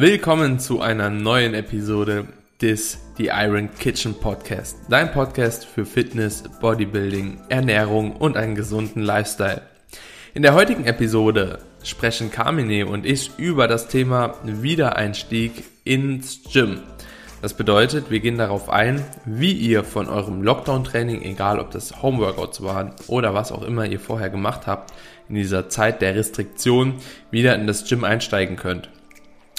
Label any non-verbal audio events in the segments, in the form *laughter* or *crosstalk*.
Willkommen zu einer neuen Episode des The Iron Kitchen Podcast. Dein Podcast für Fitness, Bodybuilding, Ernährung und einen gesunden Lifestyle. In der heutigen Episode sprechen Carmine und ich über das Thema Wiedereinstieg ins Gym. Das bedeutet, wir gehen darauf ein, wie ihr von eurem Lockdown-Training, egal ob das Homeworkouts waren oder was auch immer ihr vorher gemacht habt, in dieser Zeit der Restriktion wieder in das Gym einsteigen könnt.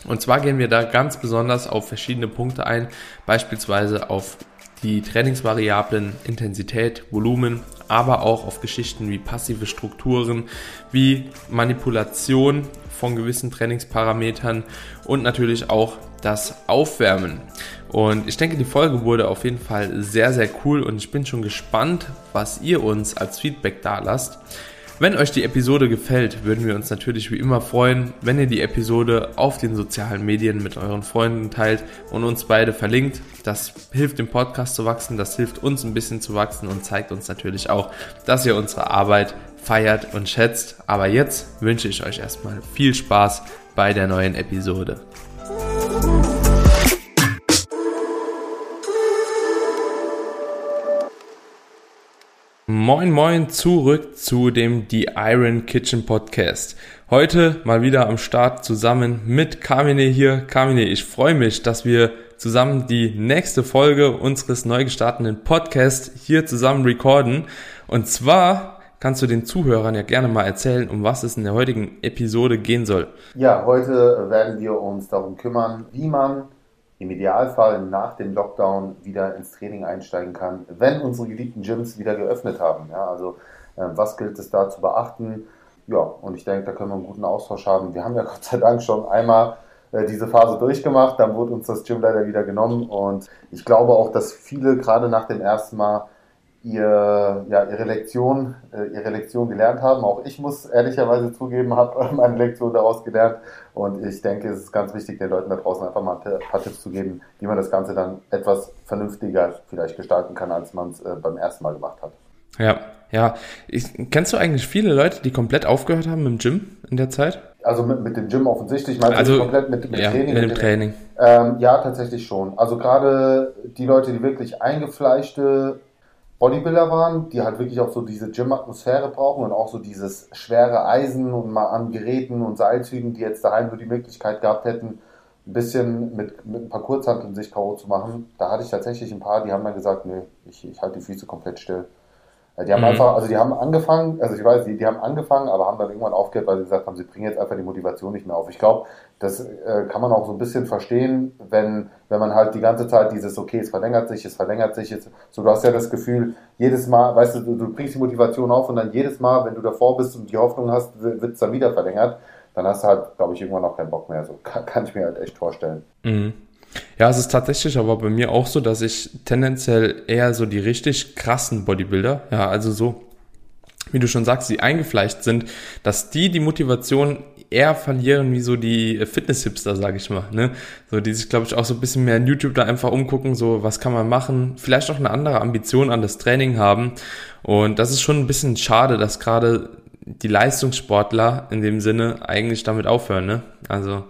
Und zwar gehen wir da ganz besonders auf verschiedene Punkte ein, beispielsweise auf die Trainingsvariablen Intensität, Volumen, aber auch auf Geschichten wie passive Strukturen, wie Manipulation von gewissen Trainingsparametern und natürlich auch das Aufwärmen. Und ich denke, die Folge wurde auf jeden Fall sehr, sehr cool und ich bin schon gespannt, was ihr uns als Feedback da lasst. Wenn euch die Episode gefällt, würden wir uns natürlich wie immer freuen, wenn ihr die Episode auf den sozialen Medien mit euren Freunden teilt und uns beide verlinkt. Das hilft dem Podcast zu wachsen, das hilft uns ein bisschen zu wachsen und zeigt uns natürlich auch, dass ihr unsere Arbeit feiert und schätzt. Aber jetzt wünsche ich euch erstmal viel Spaß bei der neuen Episode. Moin Moin zurück zu dem The Iron Kitchen Podcast. Heute mal wieder am Start zusammen mit Carmine hier. Carmine, ich freue mich, dass wir zusammen die nächste Folge unseres neu gestarteten Podcasts hier zusammen recorden. Und zwar kannst du den Zuhörern ja gerne mal erzählen, um was es in der heutigen Episode gehen soll. Ja, heute werden wir uns darum kümmern, wie man im Idealfall nach dem Lockdown wieder ins Training einsteigen kann, wenn unsere geliebten Gyms wieder geöffnet haben. Ja, also äh, was gilt es da zu beachten? Ja, und ich denke, da können wir einen guten Austausch haben. Wir haben ja *laughs* Gott sei Dank schon einmal äh, diese Phase durchgemacht, dann wurde uns das Gym leider wieder genommen und ich glaube auch, dass viele gerade nach dem ersten Mal ihr, ja, ihre Lektion, äh, ihre Lektion gelernt haben. Auch ich muss ehrlicherweise zugeben, habe *laughs* meine Lektion daraus gelernt. Und ich denke, es ist ganz wichtig, den Leuten da draußen einfach mal ein paar Tipps zu geben, wie man das Ganze dann etwas vernünftiger vielleicht gestalten kann, als man es äh, beim ersten Mal gemacht hat. Ja, ja. Ich, kennst du eigentlich viele Leute, die komplett aufgehört haben mit dem Gym in der Zeit? Also mit, mit dem Gym offensichtlich, meinst also, du komplett mit, mit ja, Training? Mit dem Training. Ähm, ja, tatsächlich schon. Also gerade die Leute, die wirklich eingefleischte Bodybuilder waren, die halt wirklich auch so diese Gym-Atmosphäre brauchen und auch so dieses schwere Eisen und mal an Geräten und Seilzügen, die jetzt daheim nur die Möglichkeit gehabt hätten, ein bisschen mit, mit ein paar Kurzhanteln sich K.O. zu machen. Da hatte ich tatsächlich ein paar, die haben dann gesagt, nee, ich, ich halte die Füße komplett still. Die haben mhm. einfach, also die haben angefangen, also ich weiß, die, die haben angefangen, aber haben dann irgendwann aufgehört, weil sie gesagt haben, sie bringen jetzt einfach die Motivation nicht mehr auf. Ich glaube, das äh, kann man auch so ein bisschen verstehen, wenn, wenn man halt die ganze Zeit dieses, okay, es verlängert sich, es verlängert sich, es, so du hast ja das Gefühl, jedes Mal, weißt du, du, du bringst die Motivation auf und dann jedes Mal, wenn du davor bist und die Hoffnung hast, wird es dann wieder verlängert, dann hast du halt, glaube ich, irgendwann auch keinen Bock mehr. So kann, *laughs* kann ich mir halt echt vorstellen. Mhm. Ja, es ist tatsächlich aber bei mir auch so, dass ich tendenziell eher so die richtig krassen Bodybuilder, ja, also so, wie du schon sagst, die eingefleischt sind, dass die die Motivation eher verlieren wie so die Fitness-Hipster, sage ich mal, ne? So, die sich, glaube ich, auch so ein bisschen mehr in YouTube da einfach umgucken, so, was kann man machen, vielleicht auch eine andere Ambition an das Training haben. Und das ist schon ein bisschen schade, dass gerade die Leistungssportler in dem Sinne eigentlich damit aufhören, ne? Also,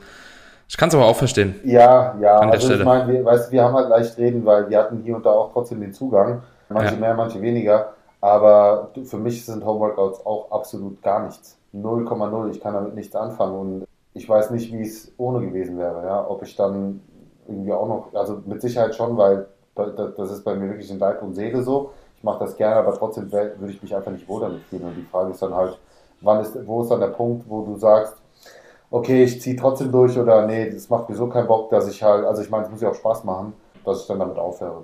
ich kann es aber auch verstehen. Ja, ja. An der also Stelle. ich meine, wir, weißt, wir haben halt leicht reden, weil wir hatten hier und da auch trotzdem den Zugang. Manche ja. mehr, manche weniger. Aber für mich sind Homeworkouts auch absolut gar nichts. 0,0. Ich kann damit nichts anfangen und ich weiß nicht, wie es ohne gewesen wäre. Ja? Ob ich dann irgendwie auch noch, also mit Sicherheit schon, weil das ist bei mir wirklich in Leib und Seele so. Ich mache das gerne, aber trotzdem würde ich mich einfach nicht wohl damit fühlen. Und die Frage ist dann halt, wann ist, wo ist dann der Punkt, wo du sagst, okay, ich ziehe trotzdem durch oder nee, das macht mir so keinen Bock, dass ich halt, also ich meine, es muss ja auch Spaß machen, dass ich dann damit aufhöre.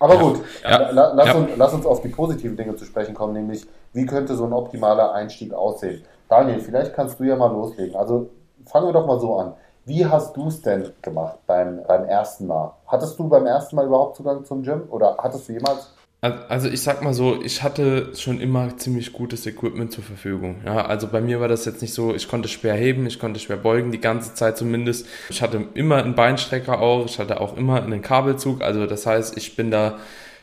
Aber ja. gut, ja. lass, ja. Uns, lass uns auf die positiven Dinge zu sprechen kommen, nämlich wie könnte so ein optimaler Einstieg aussehen? Daniel, vielleicht kannst du ja mal loslegen. Also fangen wir doch mal so an. Wie hast du es denn gemacht beim, beim ersten Mal? Hattest du beim ersten Mal überhaupt Zugang zum Gym oder hattest du jemals also ich sag mal so, ich hatte schon immer ziemlich gutes Equipment zur Verfügung. Ja, also bei mir war das jetzt nicht so, ich konnte schwer heben, ich konnte schwer beugen, die ganze Zeit zumindest. Ich hatte immer einen Beinstrecker auch, ich hatte auch immer einen Kabelzug. Also das heißt, ich bin da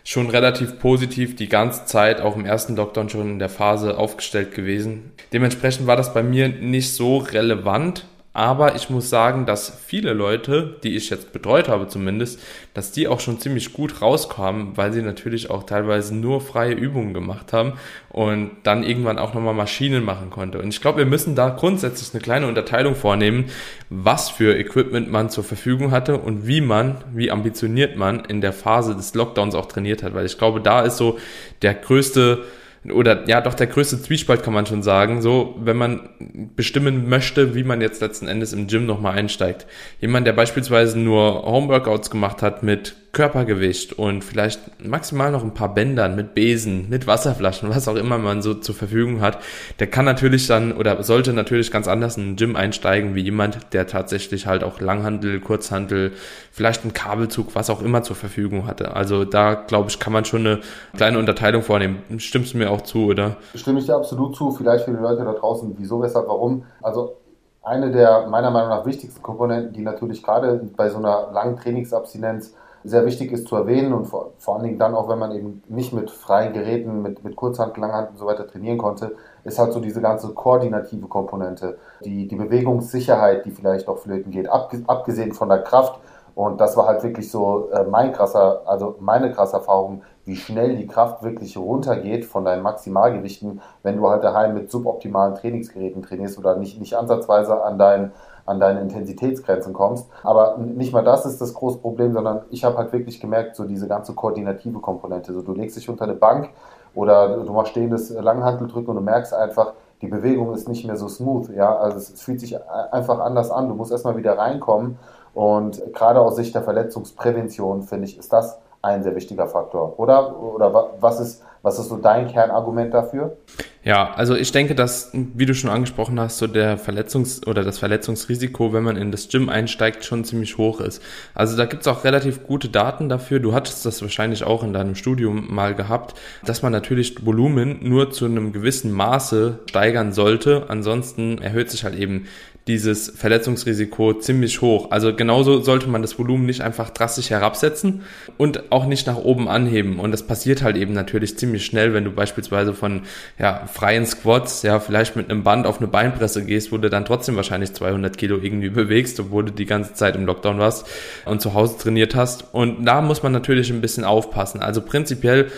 schon relativ positiv die ganze Zeit, auch im ersten Lockdown schon in der Phase aufgestellt gewesen. Dementsprechend war das bei mir nicht so relevant, Aber ich muss sagen, dass viele Leute, die ich jetzt betreut habe zumindest, dass die auch schon ziemlich gut rauskamen, weil sie natürlich auch teilweise nur freie Übungen gemacht haben und dann irgendwann auch nochmal Maschinen machen konnte. Und ich glaube, wir müssen da grundsätzlich eine kleine Unterteilung vornehmen, was für Equipment man zur Verfügung hatte und wie man, wie ambitioniert man in der Phase des Lockdowns auch trainiert hat. Weil ich glaube, da ist so der größte oder ja, doch der größte Zwiespalt kann man schon sagen, so, wenn man bestimmen möchte, wie man jetzt letzten Endes im Gym nochmal einsteigt. Jemand, der beispielsweise nur Homeworkouts gemacht hat mit Körpergewicht und vielleicht maximal noch ein paar Bändern mit Besen, mit Wasserflaschen, was auch immer man so zur Verfügung hat, der kann natürlich dann oder sollte natürlich ganz anders in ein Gym einsteigen wie jemand, der tatsächlich halt auch Langhandel, Kurzhandel, vielleicht einen Kabelzug, was auch immer zur Verfügung hatte. Also da glaube ich, kann man schon eine kleine Unterteilung vornehmen. Stimmst du mir auch zu, oder? Stimme ich dir absolut zu. Vielleicht für die Leute da draußen, wieso, weshalb, warum. Also eine der meiner Meinung nach wichtigsten Komponenten, die natürlich gerade bei so einer langen Trainingsabstinenz sehr wichtig ist zu erwähnen und vor, vor allen Dingen dann auch, wenn man eben nicht mit freien Geräten, mit, mit Kurzhand, Langhand und so weiter trainieren konnte, ist halt so diese ganze koordinative Komponente, die, die Bewegungssicherheit, die vielleicht auch flöten geht, abgesehen von der Kraft. Und das war halt wirklich so äh, mein krasser, also meine krasse Erfahrung, wie schnell die Kraft wirklich runtergeht von deinen Maximalgewichten, wenn du halt daheim mit suboptimalen Trainingsgeräten trainierst oder nicht, nicht ansatzweise an deinen an deine Intensitätsgrenzen kommst. Aber nicht mal das ist das große Problem, sondern ich habe halt wirklich gemerkt, so diese ganze koordinative Komponente. So du legst dich unter eine Bank oder du machst stehendes Langhanteldrücken und du merkst einfach, die Bewegung ist nicht mehr so smooth. Ja, also es, fühlt sich einfach anders an. Du musst erstmal wieder reinkommen. Und gerade aus Sicht der Verletzungsprävention, finde ich, ist das ein sehr wichtiger Faktor. Oder? Oder was ist, was ist so dein Kernargument dafür? Ja, also ich denke, dass, wie du schon angesprochen hast, so der Verletzungs- oder das Verletzungsrisiko, wenn man in das Gym einsteigt, schon ziemlich hoch ist. Also da gibt's auch relativ gute Daten dafür. Du hattest das wahrscheinlich auch in deinem Studium mal gehabt, dass man natürlich Volumen nur zu einem gewissen Maße steigern sollte. Ansonsten erhöht sich halt eben dieses Verletzungsrisiko ziemlich hoch. Also genauso sollte man das Volumen nicht einfach drastisch herabsetzen und auch nicht nach oben anheben. Und das passiert halt eben natürlich ziemlich schnell, wenn du beispielsweise von ja, freien Squats, ja, vielleicht mit einem Band auf eine Beinpresse gehst, wo du dann trotzdem wahrscheinlich 200 Kilo irgendwie bewegst, obwohl du die ganze Zeit im Lockdown warst und zu Hause trainiert hast. Und da muss man natürlich ein bisschen aufpassen. Also prinzipiell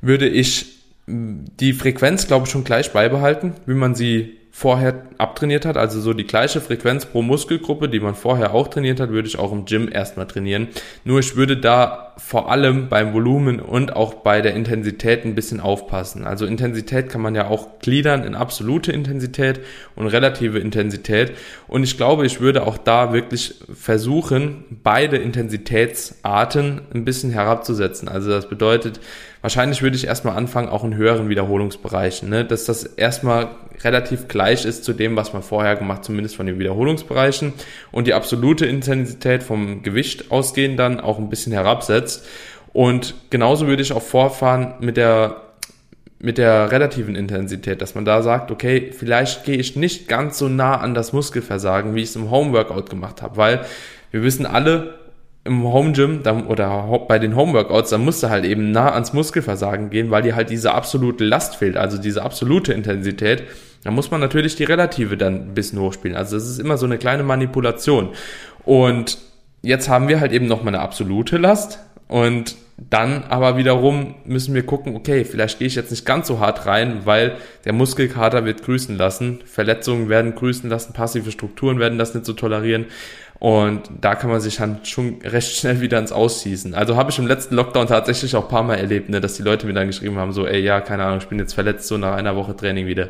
würde ich die Frequenz, glaube ich, schon gleich beibehalten, wie man sie vorher abtrainiert hat, also so die gleiche Frequenz pro Muskelgruppe, die man vorher auch trainiert hat, würde ich auch im Gym erstmal trainieren. Nur ich würde da vor allem beim Volumen und auch bei der Intensität ein bisschen aufpassen. Also Intensität kann man ja auch gliedern in absolute Intensität und relative Intensität. Und ich glaube, ich würde auch da wirklich versuchen, beide Intensitätsarten ein bisschen herabzusetzen. Also das bedeutet, Wahrscheinlich würde ich erstmal anfangen, auch in höheren Wiederholungsbereichen, ne? dass das erstmal relativ gleich ist zu dem, was man vorher gemacht, zumindest von den Wiederholungsbereichen und die absolute Intensität vom Gewicht ausgehend dann auch ein bisschen herabsetzt. Und genauso würde ich auch vorfahren mit der mit der relativen Intensität, dass man da sagt, okay, vielleicht gehe ich nicht ganz so nah an das Muskelversagen, wie ich es im Homeworkout gemacht habe, weil wir wissen alle, im Home Gym oder bei den Homeworkouts, da musst du halt eben nah ans Muskelversagen gehen, weil dir halt diese absolute Last fehlt, also diese absolute Intensität. Da muss man natürlich die relative dann ein bisschen hochspielen. Also das ist immer so eine kleine Manipulation. Und jetzt haben wir halt eben nochmal eine absolute Last und dann aber wiederum müssen wir gucken, okay, vielleicht gehe ich jetzt nicht ganz so hart rein, weil der Muskelkater wird grüßen lassen, Verletzungen werden grüßen lassen, passive Strukturen werden das nicht so tolerieren. Und da kann man sich dann schon recht schnell wieder ins Ausschießen. Also habe ich im letzten Lockdown tatsächlich auch ein paar Mal erlebt, ne, dass die Leute mir dann geschrieben haben, so, ey, ja, keine Ahnung, ich bin jetzt verletzt, so nach einer Woche Training wieder.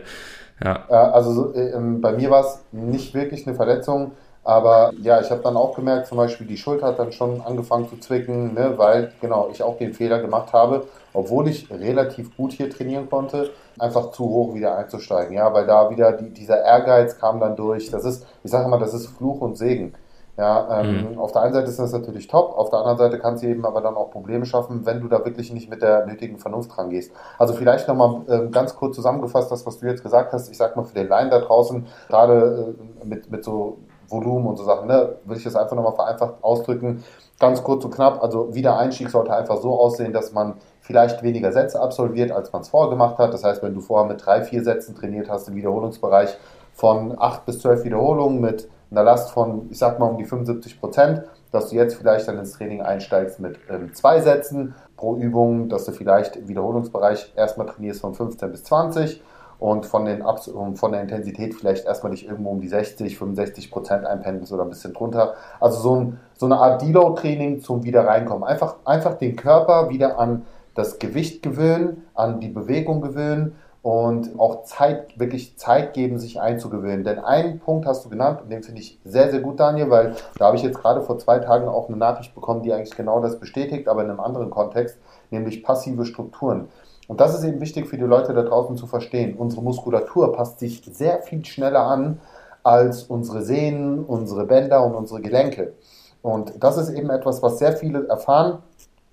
Ja. Also äh, bei mir war es nicht wirklich eine Verletzung, aber ja, ich habe dann auch gemerkt, zum Beispiel die Schulter hat dann schon angefangen zu zwicken, ne, weil genau ich auch den Fehler gemacht habe, obwohl ich relativ gut hier trainieren konnte, einfach zu hoch wieder einzusteigen. Ja, weil da wieder die, dieser Ehrgeiz kam dann durch. Das ist, ich sage immer, das ist Fluch und Segen. Ja, ähm, mhm. auf der einen Seite ist das natürlich top, auf der anderen Seite kann es eben aber dann auch Probleme schaffen, wenn du da wirklich nicht mit der nötigen Vernunft rangehst. Also vielleicht nochmal äh, ganz kurz zusammengefasst, das, was du jetzt gesagt hast, ich sag mal für den Laien da draußen, gerade äh, mit, mit so Volumen und so Sachen, ne, will ich das einfach nochmal vereinfacht ausdrücken. Ganz kurz und knapp, also wieder Einstieg sollte einfach so aussehen, dass man vielleicht weniger Sätze absolviert, als man es vorher gemacht hat. Das heißt, wenn du vorher mit drei, vier Sätzen trainiert hast im Wiederholungsbereich von acht bis zwölf Wiederholungen mit einer Last von, ich sag mal, um die 75 Prozent, dass du jetzt vielleicht dann ins Training einsteigst mit ähm, zwei Sätzen pro Übung, dass du vielleicht im Wiederholungsbereich erstmal trainierst von 15 bis 20 und von, den von der Intensität vielleicht erstmal nicht irgendwo um die 60, 65 Prozent einpendelst oder ein bisschen drunter. Also so, ein, so eine Art Deload-Training zum wieder reinkommen. Einfach, einfach den Körper wieder an das Gewicht gewöhnen, an die Bewegung gewöhnen und auch Zeit, wirklich Zeit geben, sich einzugewöhnen. Denn einen Punkt hast du genannt und den finde ich sehr, sehr gut, Daniel, weil da habe ich jetzt gerade vor zwei Tagen auch eine Nachricht bekommen, die eigentlich genau das bestätigt, aber in einem anderen Kontext, nämlich passive Strukturen. Und das ist eben wichtig für die Leute da draußen zu verstehen. Unsere Muskulatur passt sich sehr viel schneller an als unsere Sehnen, unsere Bänder und unsere Gelenke. Und das ist eben etwas, was sehr viele erfahren.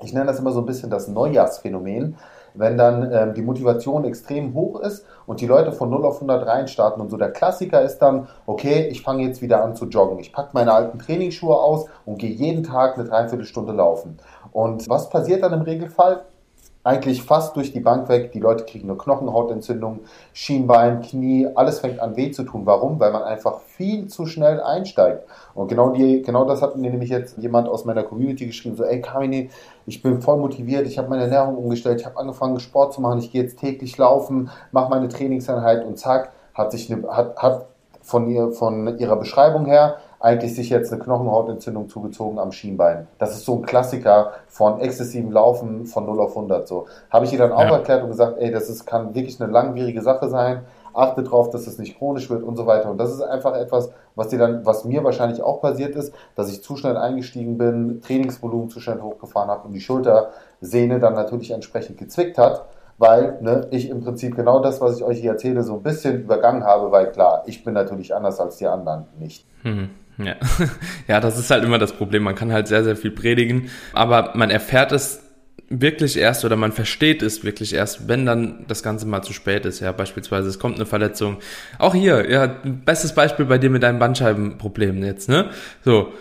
Ich nenne das immer so ein bisschen das Neujahrsphänomen wenn dann ähm, die Motivation extrem hoch ist und die Leute von 0 auf 100 reinstarten und so der Klassiker ist dann, okay, ich fange jetzt wieder an zu joggen. Ich packe meine alten Trainingsschuhe aus und gehe jeden Tag eine Dreiviertelstunde laufen. Und was passiert dann im Regelfall? Eigentlich fast durch die Bank weg. Die Leute kriegen eine Knochenhautentzündung, Schienbein, Knie, alles fängt an weh zu tun. Warum? Weil man einfach viel zu schnell einsteigt. Und genau, die, genau das hat mir nämlich jetzt jemand aus meiner Community geschrieben, so, ey Kamine, ich bin voll motiviert, ich habe meine Ernährung umgestellt, ich habe angefangen Sport zu machen, ich gehe jetzt täglich laufen, mache meine Trainingseinheit und zack, hat sich eine, hat, hat von, ihr, von ihrer Beschreibung her eigentlich sich jetzt eine Knochenhautentzündung zugezogen am Schienbein. Das ist so ein Klassiker von exzessivem Laufen von 0 auf 100. So habe ich ihr dann auch ja. erklärt und gesagt, ey, das ist, kann wirklich eine langwierige Sache sein. Achte darauf, dass es nicht chronisch wird und so weiter. Und das ist einfach etwas, was dir dann, was mir wahrscheinlich auch passiert ist, dass ich zu schnell eingestiegen bin, Trainingsvolumen zu schnell hochgefahren habe und die Schultersehne dann natürlich entsprechend gezwickt hat weil ne, ich im Prinzip genau das, was ich euch hier erzähle, so ein bisschen übergangen habe, weil klar, ich bin natürlich anders als die anderen nicht. Mhm. Ja. *laughs* ja, das ist halt immer das Problem. Man kann halt sehr, sehr viel predigen, aber man erfährt es wirklich erst oder man versteht es wirklich erst, wenn dann das Ganze mal zu spät ist. Ja, beispielsweise es kommt eine Verletzung. Auch hier, ja, bestes Beispiel bei dir mit deinem Bandscheibenproblem jetzt, ne? So,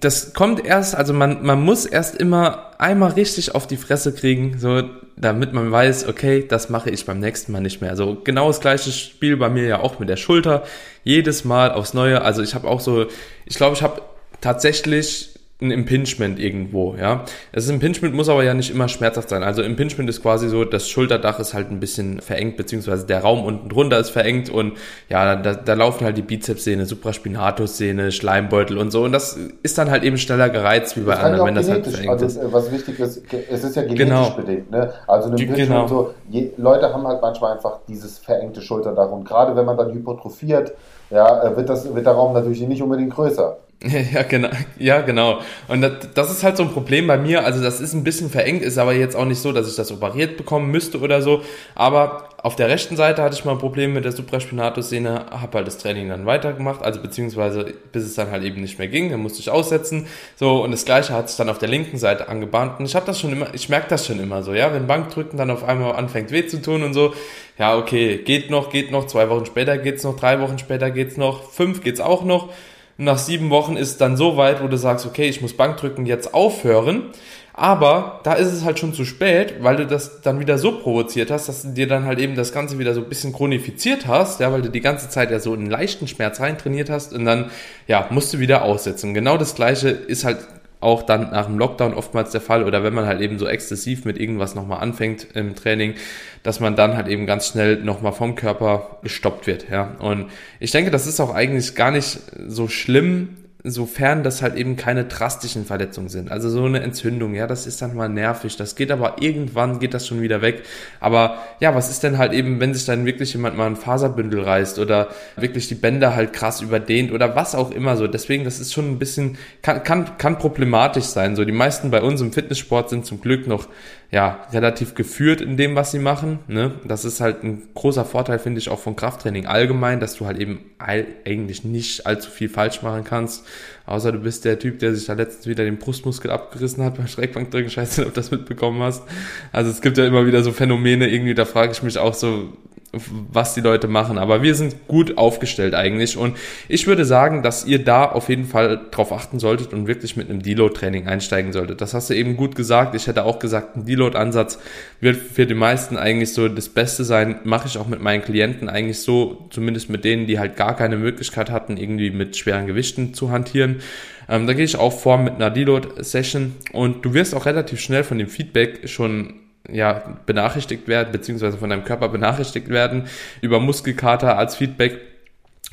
das kommt erst, also man, man muss erst immer einmal richtig auf die Fresse kriegen, so, damit man weiß, okay, das mache ich beim nächsten Mal nicht mehr. Also genau das gleiche Spiel bei mir ja auch mit der Schulter. Jedes Mal aufs Neue. Also ich habe auch so, ich glaube, ich habe tatsächlich ein Impingement irgendwo, ja. Das Impingement muss aber ja nicht immer schmerzhaft sein. Also Impingement ist quasi so, das Schulterdach ist halt ein bisschen verengt, beziehungsweise der Raum unten drunter ist verengt und ja, da, da laufen halt die Bizepssehne, Supraspinatussehne, Schleimbeutel und so und das ist dann halt eben schneller gereizt wie bei anderen, wenn das halt verengt also, ist. Was wichtig ist, es ist ja genetisch genau. bedingt, ne? Also ein Impingement genau. so, je, Leute haben halt manchmal einfach dieses verengte Schulterdach und gerade wenn man dann hypotrophiert, ja, äh, wird, das, wird der Raum natürlich nicht unbedingt größer. *laughs* Ja, genau. Ja, genau. Und das, das, ist halt so ein Problem bei mir. Also das ist ein bisschen verengt, ist aber jetzt auch nicht so, dass ich das operiert bekommen müsste oder so. Aber auf der rechten Seite hatte ich mal ein Problem mit der Supraspinatus-Szene, habe halt das Training dann weitergemacht, also beziehungsweise bis es dann halt eben nicht mehr ging, dann musste ich aussetzen. So, und das gleiche hat sich dann auf der linken Seite angebahnt. Und ich habe das schon immer, ich merke das schon immer so, ja, wenn Bankdrücken dann auf einmal anfängt weh zu tun und so, ja, okay, geht noch, geht noch, zwei Wochen später geht's noch, drei Wochen später geht's noch, fünf geht's auch noch nach sieben Wochen ist dann so weit, wo du sagst, okay, ich muss Bankdrücken jetzt aufhören. Aber da ist es halt schon zu spät, weil du das dann wieder so provoziert hast, dass du dir dann halt eben das Ganze wieder so ein bisschen chronifiziert hast, ja, weil du die ganze Zeit ja so einen leichten Schmerz reintrainiert hast und dann, ja, musst du wieder aussetzen. Genau das Gleiche ist halt auch dann nach dem Lockdown oftmals der Fall oder wenn man halt eben so exzessiv mit irgendwas nochmal anfängt im Training, dass man dann halt eben ganz schnell nochmal vom Körper gestoppt wird, ja. Und ich denke, das ist auch eigentlich gar nicht so schlimm, sofern das halt eben keine drastischen Verletzungen sind. Also so eine Entzündung, ja, das ist dann mal nervig. Das geht aber irgendwann geht das schon wieder weg. Aber ja, was ist denn halt eben, wenn sich dann wirklich jemand mal ein Faserbündel reißt oder wirklich die Bänder halt krass überdehnt oder was auch immer so. Deswegen, das ist schon ein bisschen, kann, kann, kann problematisch sein. So, die meisten bei uns im Fitnesssport sind zum Glück noch ja, relativ geführt in dem, was sie machen. Ne? Das ist halt ein großer Vorteil, finde ich, auch von Krafttraining allgemein, dass du halt eben eigentlich nicht allzu viel falsch machen kannst. Außer du bist der Typ, der sich da letztens wieder den Brustmuskel abgerissen hat *laughs* beim Schrägbankdrücken. Scheiße, ob du das mitbekommen hast. Also es gibt ja immer wieder so Phänomene, irgendwie, da frage ich mich auch so, was die Leute machen. Aber wir sind gut aufgestellt eigentlich. Und ich würde sagen, dass ihr da auf jeden Fall drauf achten solltet und wirklich mit einem Deload-Training einsteigen solltet. Das hast du eben gut gesagt. Ich hätte auch gesagt, ein Deload-Ansatz wird für die meisten eigentlich so das Beste sein. Mache ich auch mit meinen Klienten eigentlich so, zumindest mit denen, die halt gar keine Möglichkeit hatten, irgendwie mit schweren Gewichten zu hantieren. Ähm, da gehe ich auch vor mit einer Deload-Session und du wirst auch relativ schnell von dem Feedback schon ja, benachrichtigt werden, beziehungsweise von deinem Körper benachrichtigt werden über Muskelkater als Feedback,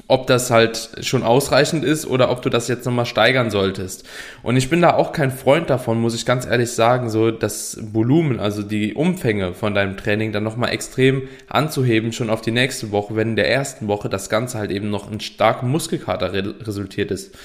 ob das halt schon ausreichend ist oder ob du das jetzt nochmal steigern solltest. Und ich bin da auch kein Freund davon, muss ich ganz ehrlich sagen, so das Volumen, also die Umfänge von deinem Training dann nochmal extrem anzuheben, schon auf die nächste Woche, wenn in der ersten Woche das Ganze halt eben noch in starken Muskelkater resultiert ist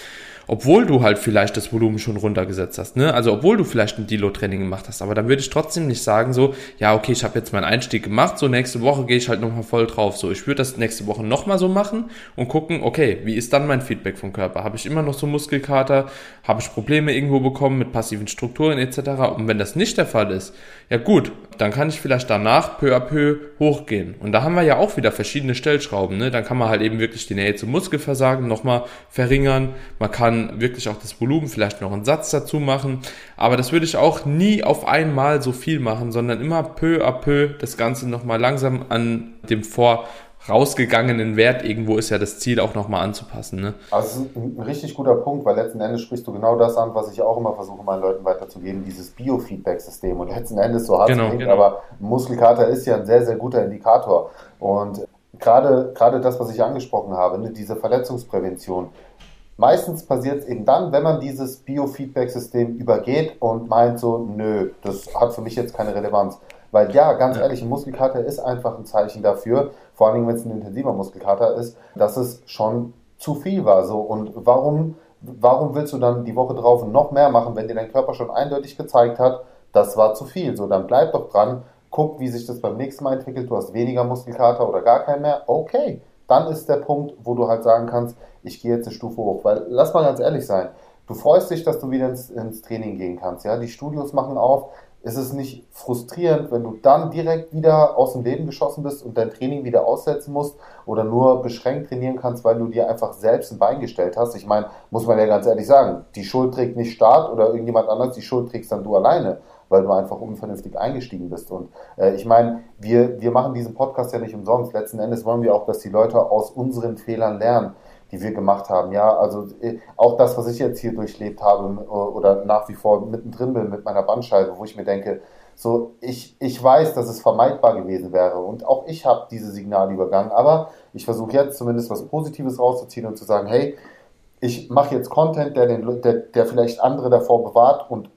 obwohl du halt vielleicht das Volumen schon runtergesetzt hast, ne? Also obwohl du vielleicht ein Delo-Training gemacht hast, aber dann würde ich trotzdem nicht sagen so, ja okay, ich habe jetzt meinen Einstieg gemacht, so nächste Woche gehe ich halt nochmal voll drauf. So, ich würde das nächste Woche nochmal so machen und gucken, okay, wie ist dann mein Feedback vom Körper? Habe ich immer noch so Muskelkater? Habe ich Probleme irgendwo bekommen mit passiven Strukturen etc.? Und wenn das nicht der Fall ist, ja gut, dann kann ich vielleicht danach peu à peu hochgehen. Und da haben wir ja auch wieder verschiedene Stellschrauben. Ne? Dann kann man halt eben wirklich die Nähe zum Muskelversagen nochmal verringern. Man kann wirklich auch das Volumen vielleicht noch einen Satz dazu machen. Aber das würde ich auch nie auf einmal so viel machen, sondern immer peu à peu das Ganze nochmal langsam an dem vor rausgegangenen Wert irgendwo ist ja das Ziel auch nochmal anzupassen. Ne? Also ein richtig guter Punkt, weil letzten Endes sprichst du genau das an, was ich auch immer versuche, meinen Leuten weiterzugeben, dieses Biofeedback-System. Und letzten Endes, so hart genau, klingt, genau. aber Muskelkater ist ja ein sehr, sehr guter Indikator. Und gerade, gerade das, was ich angesprochen habe, ne, diese Verletzungsprävention, Meistens passiert es eben dann, wenn man dieses Biofeedback-System übergeht und meint so, nö, das hat für mich jetzt keine Relevanz. Weil ja, ganz ehrlich, ein Muskelkater ist einfach ein Zeichen dafür, vor allen Dingen, wenn es ein intensiver Muskelkater ist, dass es schon zu viel war. So. Und warum, warum willst du dann die Woche drauf noch mehr machen, wenn dir dein Körper schon eindeutig gezeigt hat, das war zu viel? So, dann bleib doch dran, guck, wie sich das beim nächsten Mal entwickelt. Du hast weniger Muskelkater oder gar keinen mehr. Okay, dann ist der Punkt, wo du halt sagen kannst, ich gehe jetzt eine Stufe hoch. Weil, lass mal ganz ehrlich sein, du freust dich, dass du wieder ins, ins Training gehen kannst. Ja, die Studios machen auf ist es nicht frustrierend, wenn du dann direkt wieder aus dem Leben geschossen bist und dein Training wieder aussetzen musst oder nur beschränkt trainieren kannst, weil du dir einfach selbst ein Bein gestellt hast? Ich meine, muss man ja ganz ehrlich sagen, die Schuld trägt nicht Staat oder irgendjemand anders, die Schuld trägst dann du alleine, weil du einfach unvernünftig eingestiegen bist. Und äh, ich meine, wir, wir machen diesen Podcast ja nicht umsonst. Letzten Endes wollen wir auch, dass die Leute aus unseren Fehlern lernen die wir gemacht haben. Ja, also äh, auch das, was ich jetzt hier durchlebt habe oder nach wie vor mittendrin bin mit meiner Bandscheibe, wo ich mir denke, so, ich, ich weiß, dass es vermeidbar gewesen wäre und auch ich habe diese Signale übergangen, aber ich versuche jetzt zumindest was Positives rauszuziehen und zu sagen, hey, ich mache jetzt Content, der, den, der, der vielleicht andere davor bewahrt und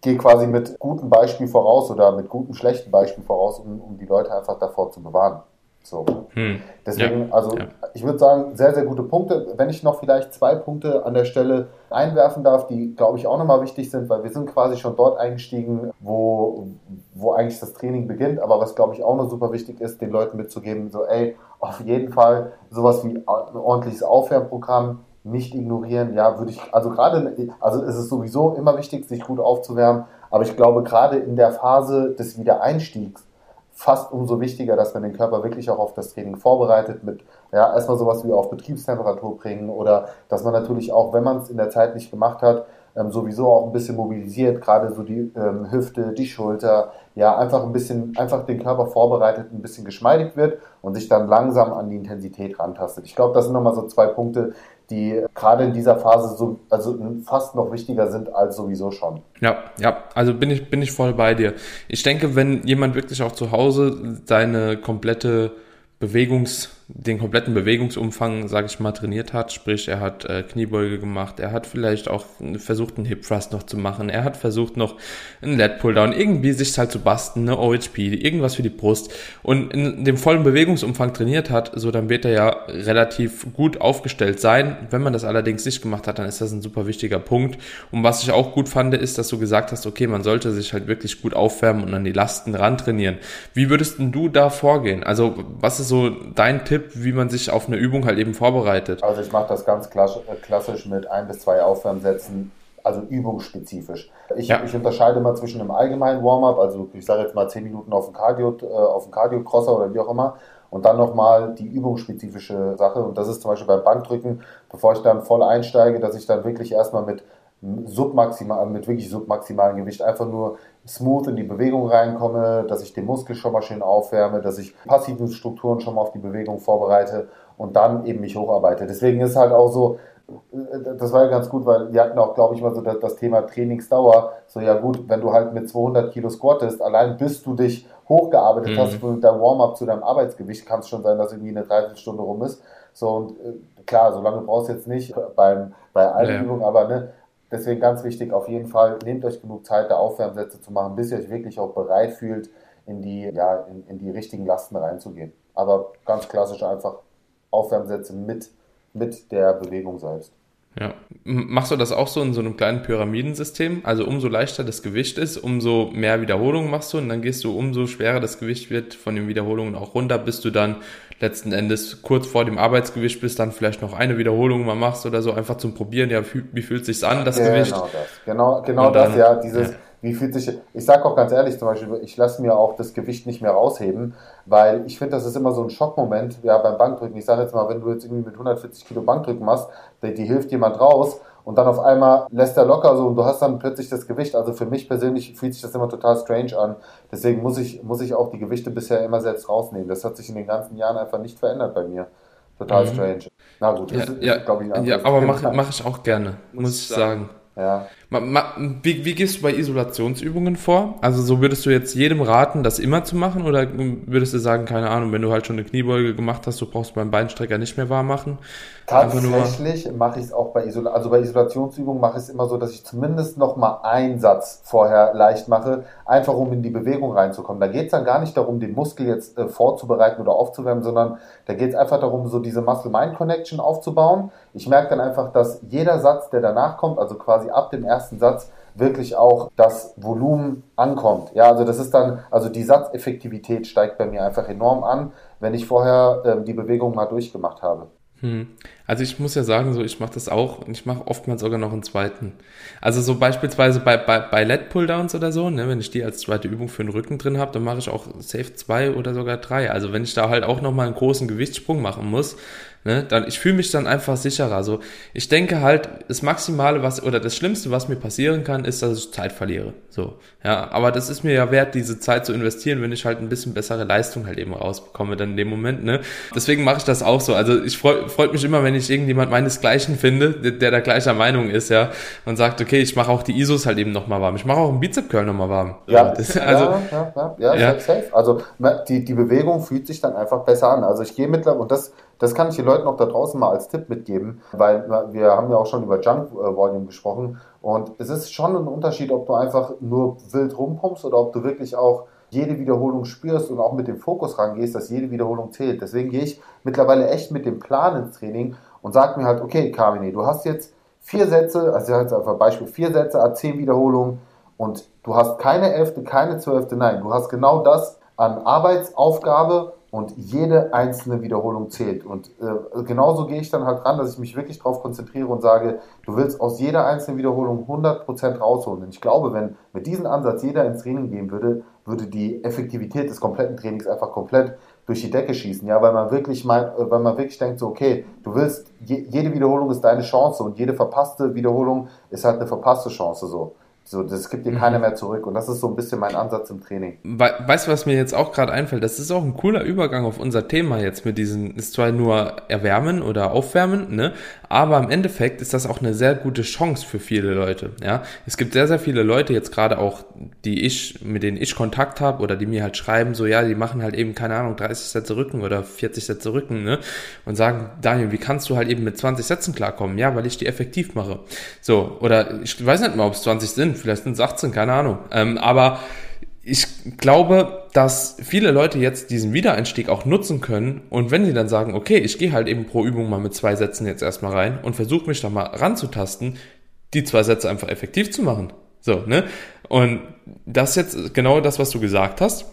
gehe quasi mit gutem Beispiel voraus oder mit gutem, schlechten Beispiel voraus, um, um die Leute einfach davor zu bewahren. So. Hm. Deswegen, ja. also ja. ich würde sagen, sehr, sehr gute Punkte. Wenn ich noch vielleicht zwei Punkte an der Stelle einwerfen darf, die, glaube ich, auch nochmal wichtig sind, weil wir sind quasi schon dort eingestiegen, wo, wo eigentlich das Training beginnt. Aber was, glaube ich, auch noch super wichtig ist, den Leuten mitzugeben, so, ey, auf jeden Fall sowas wie ein ordentliches Aufwärmprogramm nicht ignorieren. Ja, würde ich, also gerade, also es ist sowieso immer wichtig, sich gut aufzuwärmen. Aber ich glaube, gerade in der Phase des Wiedereinstiegs, fast umso wichtiger, dass man den Körper wirklich auch auf das Training vorbereitet mit, ja, erstmal sowas wie auf Betriebstemperatur bringen oder dass man natürlich auch, wenn man es in der Zeit nicht gemacht hat, ähm, sowieso auch ein bisschen mobilisiert, gerade so die ähm, Hüfte, die Schulter, ja, einfach ein bisschen, einfach den Körper vorbereitet, ein bisschen geschmeidig wird und sich dann langsam an die Intensität rantastet. Ich glaube, das sind nochmal so zwei Punkte, die gerade in dieser Phase so, also fast noch wichtiger sind als sowieso schon. Ja, ja, also bin ich, bin ich voll bei dir. Ich denke, wenn jemand wirklich auch zu Hause seine komplette Bewegungs, den kompletten Bewegungsumfang, sage ich mal, trainiert hat. Sprich, er hat äh, Kniebeuge gemacht, er hat vielleicht auch versucht, einen Hip Thrust noch zu machen, er hat versucht, noch einen Lat Pulldown, irgendwie sich halt zu basteln, eine OHP, irgendwas für die Brust und in dem vollen Bewegungsumfang trainiert hat, so dann wird er ja relativ gut aufgestellt sein. Wenn man das allerdings nicht gemacht hat, dann ist das ein super wichtiger Punkt. Und was ich auch gut fand, ist, dass du gesagt hast, okay, man sollte sich halt wirklich gut aufwärmen und an die Lasten ran trainieren. Wie würdest du da vorgehen? Also, was ist so dein Tipp? Tipp, wie man sich auf eine Übung halt eben vorbereitet? Also ich mache das ganz äh, klassisch mit ein bis zwei Aufwärmsätzen, also übungsspezifisch. Ich, ja. ich unterscheide mal zwischen einem allgemeinen Warm-up, also ich sage jetzt mal zehn Minuten auf dem Cardio, äh, auf dem Cardio-Crosser oder wie auch immer, und dann nochmal die übungsspezifische Sache. Und das ist zum Beispiel beim Bankdrücken, bevor ich dann voll einsteige, dass ich dann wirklich erstmal mit submaximal, mit wirklich submaximalem Gewicht einfach nur smooth in die Bewegung reinkomme, dass ich den Muskel schon mal schön aufwärme, dass ich passive Strukturen schon mal auf die Bewegung vorbereite und dann eben mich hocharbeite. Deswegen ist halt auch so, das war ja ganz gut, weil wir hatten auch, glaube ich, mal so das, Thema Trainingsdauer. So, ja gut, wenn du halt mit 200 Kilo squattest, allein bis du dich hochgearbeitet mhm. hast mit deinem Warm-up zu deinem Arbeitsgewicht, kann es schon sein, dass irgendwie eine Dreiviertelstunde rum ist. So, und äh, klar, so lange brauchst du jetzt nicht beim, bei allen ja. Übungen, aber ne, deswegen ganz wichtig, auf jeden Fall, nehmt euch genug Zeit, da Aufwärmsätze zu machen, bis ihr euch wirklich auch bereit fühlt, in die, ja, in, in die richtigen Lasten reinzugehen. Aber ganz klassisch einfach Aufwärmsätze mit, mit der Bewegung selbst. Ja. Machst du das auch so in so einem kleinen Pyramidensystem? Also umso leichter das Gewicht ist, umso mehr Wiederholungen machst du und dann gehst du, umso schwerer das Gewicht wird von den Wiederholungen auch runter, bis du dann letzten Endes kurz vor dem Arbeitsgewicht bist, dann vielleicht noch eine Wiederholung mal machst oder so, einfach zum Probieren, ja, wie fühlt sich's an, das genau Gewicht? Genau das, genau, genau dann, das, ja, dieses, ja wie fühlt sich, ich sage auch ganz ehrlich zum Beispiel, ich lasse mir auch das Gewicht nicht mehr rausheben, weil ich finde, das ist immer so ein Schockmoment, ja, beim Bankdrücken. Ich sage jetzt mal, wenn du jetzt irgendwie mit 140 Kilo Bankdrücken machst, die, die hilft jemand raus und dann auf einmal lässt er locker so und du hast dann plötzlich das Gewicht. Also für mich persönlich fühlt sich das immer total strange an. Deswegen muss ich, muss ich auch die Gewichte bisher immer selbst rausnehmen. Das hat sich in den ganzen Jahren einfach nicht verändert bei mir. Total mhm. strange. Na gut, das ja, ist, glaube ich, Ja, aber mache mach ich auch gerne, muss ich sagen. Ja. Wie, wie gehst du bei Isolationsübungen vor? Also so würdest du jetzt jedem raten, das immer zu machen oder würdest du sagen, keine Ahnung, wenn du halt schon eine Kniebeuge gemacht hast, du brauchst beim Beinstrecker nicht mehr warm machen? Tatsächlich mache ich es auch bei Isolationsübungen, also bei Isolationsübungen mache ich es immer so, dass ich zumindest noch mal einen Satz vorher leicht mache, einfach um in die Bewegung reinzukommen. Da geht es dann gar nicht darum, den Muskel jetzt äh, vorzubereiten oder aufzuwärmen, sondern da geht es einfach darum, so diese Muscle-Mind-Connection aufzubauen. Ich merke dann einfach, dass jeder Satz, der danach kommt, also quasi ab dem ersten Satz, wirklich auch das Volumen ankommt. Ja, also das ist dann, also die Satzeffektivität steigt bei mir einfach enorm an, wenn ich vorher äh, die Bewegung mal durchgemacht habe. Hm. Also ich muss ja sagen, so ich mache das auch und ich mache oftmals sogar noch einen zweiten. Also so beispielsweise bei, bei, bei LED Pulldowns oder so, ne, wenn ich die als zweite Übung für den Rücken drin habe, dann mache ich auch Safe zwei oder sogar drei. Also wenn ich da halt auch nochmal einen großen Gewichtssprung machen muss, Ne, dann, ich fühle mich dann einfach sicherer. Also ich denke halt, das Maximale, was oder das Schlimmste, was mir passieren kann, ist, dass ich Zeit verliere. So, ja, aber das ist mir ja wert, diese Zeit zu investieren, wenn ich halt ein bisschen bessere Leistung halt eben rausbekomme dann in dem Moment. Ne, deswegen mache ich das auch so. Also ich freue freut mich immer, wenn ich irgendjemand meinesgleichen finde, der, der da gleicher Meinung ist, ja, und sagt, okay, ich mache auch die ISOs halt eben nochmal warm. Ich mache auch einen Bizep Curl nochmal warm. Ja, das, also ja, ja, ja, ja, ja. safe. Also die die Bewegung fühlt sich dann einfach besser an. Also ich gehe mittlerweile und das das kann ich den Leuten auch da draußen mal als Tipp mitgeben, weil wir haben ja auch schon über Junk äh, Volume gesprochen und es ist schon ein Unterschied, ob du einfach nur wild rumpumpst oder ob du wirklich auch jede Wiederholung spürst und auch mit dem Fokus rangehst, dass jede Wiederholung zählt. Deswegen gehe ich mittlerweile echt mit dem Plan ins Training und sage mir halt, okay, Carmine, du hast jetzt vier Sätze, also jetzt einfach Beispiel, vier Sätze, A10 Wiederholungen und du hast keine elfte, keine zwölfte, nein, du hast genau das an Arbeitsaufgabe und jede einzelne Wiederholung zählt. Und äh, genauso gehe ich dann halt ran, dass ich mich wirklich darauf konzentriere und sage, du willst aus jeder einzelnen Wiederholung 100% rausholen. Und ich glaube, wenn mit diesem Ansatz jeder ins Training gehen würde, würde die Effektivität des kompletten Trainings einfach komplett durch die Decke schießen, ja, weil man wirklich meint, äh, weil man wirklich denkt so, okay, du willst, jede Wiederholung ist deine Chance und jede verpasste Wiederholung ist halt eine verpasste Chance so. So, das gibt dir mhm. keiner mehr zurück. Und das ist so ein bisschen mein Ansatz im Training. Weißt du, was mir jetzt auch gerade einfällt? Das ist auch ein cooler Übergang auf unser Thema jetzt mit diesen, ist zwar nur erwärmen oder aufwärmen, ne? Aber im Endeffekt ist das auch eine sehr gute Chance für viele Leute, ja? Es gibt sehr, sehr viele Leute jetzt gerade auch, die ich, mit denen ich Kontakt habe oder die mir halt schreiben, so, ja, die machen halt eben, keine Ahnung, 30 Sätze Rücken oder 40 Sätze Rücken, ne? Und sagen, Daniel, wie kannst du halt eben mit 20 Sätzen klarkommen? Ja, weil ich die effektiv mache. So, oder ich weiß nicht mal, ob es 20 sind, vielleicht sind es 18, keine Ahnung. Ähm, aber ich glaube, dass viele Leute jetzt diesen Wiedereinstieg auch nutzen können und wenn sie dann sagen, okay, ich gehe halt eben pro Übung mal mit zwei Sätzen jetzt erstmal rein und versuche mich da mal ranzutasten, die zwei Sätze einfach effektiv zu machen. So, ne? Und das ist jetzt genau das, was du gesagt hast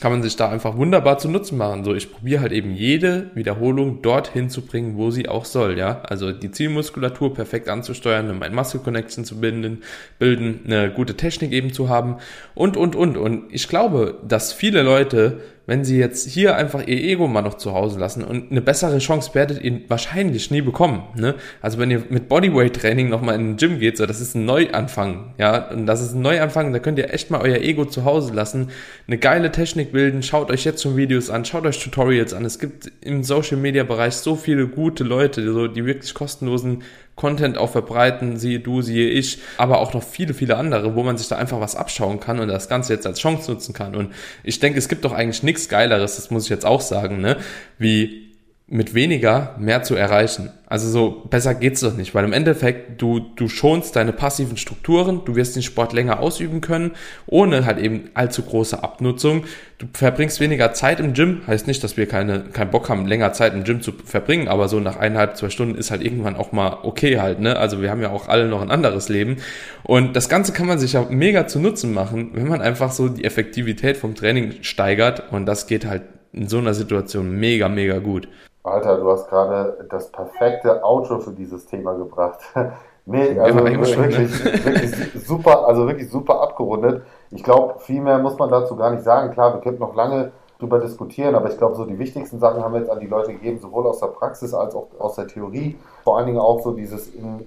kann man sich da einfach wunderbar zu Nutzen machen. So, ich probiere halt eben jede Wiederholung dorthin zu bringen, wo sie auch soll, ja. Also die Zielmuskulatur perfekt anzusteuern, um ein Muscle Connection zu bilden, bilden, eine gute Technik eben zu haben und, und, und. Und ich glaube, dass viele Leute wenn sie jetzt hier einfach ihr Ego mal noch zu Hause lassen und eine bessere Chance werdet ihr wahrscheinlich nie bekommen. Ne? Also wenn ihr mit Bodyweight-Training nochmal in den Gym geht, so das ist ein Neuanfang, ja, und das ist ein Neuanfang, da könnt ihr echt mal euer Ego zu Hause lassen, eine geile Technik bilden, schaut euch jetzt schon Videos an, schaut euch Tutorials an. Es gibt im Social-Media-Bereich so viele gute Leute, so, die wirklich kostenlosen Content auch verbreiten, siehe du, siehe ich, aber auch noch viele, viele andere, wo man sich da einfach was abschauen kann und das Ganze jetzt als Chance nutzen kann. Und ich denke, es gibt doch eigentlich nichts Geileres, das muss ich jetzt auch sagen, ne, wie mit weniger mehr zu erreichen. Also so besser geht's doch nicht, weil im Endeffekt du du schonst deine passiven Strukturen, du wirst den Sport länger ausüben können, ohne halt eben allzu große Abnutzung. Du verbringst weniger Zeit im Gym, heißt nicht, dass wir keine keinen Bock haben, länger Zeit im Gym zu verbringen, aber so nach eineinhalb zwei Stunden ist halt irgendwann auch mal okay halt, ne? Also wir haben ja auch alle noch ein anderes Leben und das Ganze kann man sich ja mega zu Nutzen machen, wenn man einfach so die Effektivität vom Training steigert und das geht halt in so einer Situation mega mega gut. Alter, du hast gerade das perfekte Outro für dieses Thema gebracht. *laughs* nee, also wirklich, wirklich super, also wirklich super abgerundet. Ich glaube, viel mehr muss man dazu gar nicht sagen. Klar, wir könnten noch lange drüber diskutieren, aber ich glaube, so die wichtigsten Sachen haben wir jetzt an die Leute gegeben, sowohl aus der Praxis als auch aus der Theorie. Vor allen Dingen auch so dieses, in,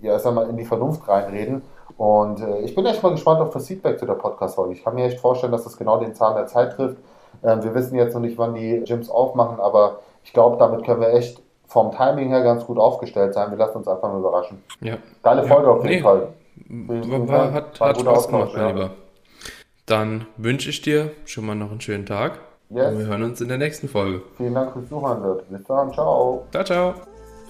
ja, sag mal, in die Vernunft reinreden. Und äh, ich bin echt mal gespannt auf das Feedback zu der Podcast-Folge. Ich kann mir echt vorstellen, dass das genau den Zahn der Zeit trifft. Ähm, wir wissen jetzt noch nicht, wann die Gyms aufmachen, aber ich glaube, damit können wir echt vom Timing her ganz gut aufgestellt sein. Wir lassen uns einfach mal überraschen. Ja. Geile Folge ja. auf jeden nee. Fall. War, hat, hat Spaß gemacht, mein ja. Lieber. Dann wünsche ich dir schon mal noch einen schönen Tag. Yes. Und wir hören uns in der nächsten Folge. Vielen Dank fürs Zuhören. Bis dann. Ciao. Ciao, ciao.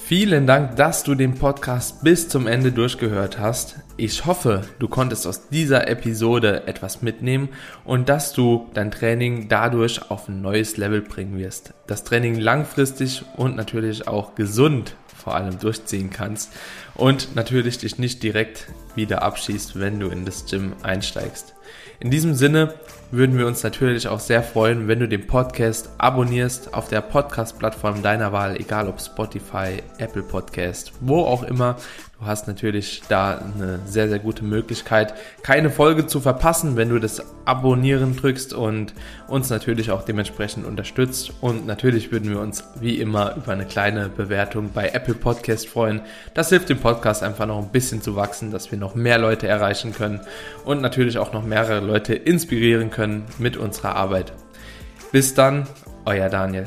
Vielen Dank, dass du den Podcast bis zum Ende durchgehört hast. Ich hoffe, du konntest aus dieser Episode etwas mitnehmen und dass du dein Training dadurch auf ein neues Level bringen wirst. Das Training langfristig und natürlich auch gesund vor allem durchziehen kannst und natürlich dich nicht direkt wieder abschießt, wenn du in das Gym einsteigst. In diesem Sinne würden wir uns natürlich auch sehr freuen, wenn du den Podcast abonnierst auf der Podcast-Plattform deiner Wahl, egal ob Spotify, Apple Podcast, wo auch immer. Du hast natürlich da eine sehr, sehr gute Möglichkeit, keine Folge zu verpassen, wenn du das Abonnieren drückst und uns natürlich auch dementsprechend unterstützt. Und natürlich würden wir uns wie immer über eine kleine Bewertung bei Apple Podcast freuen. Das hilft dem Podcast einfach noch ein bisschen zu wachsen, dass wir noch mehr Leute erreichen können und natürlich auch noch mehrere Leute inspirieren können mit unserer Arbeit. Bis dann, euer Daniel.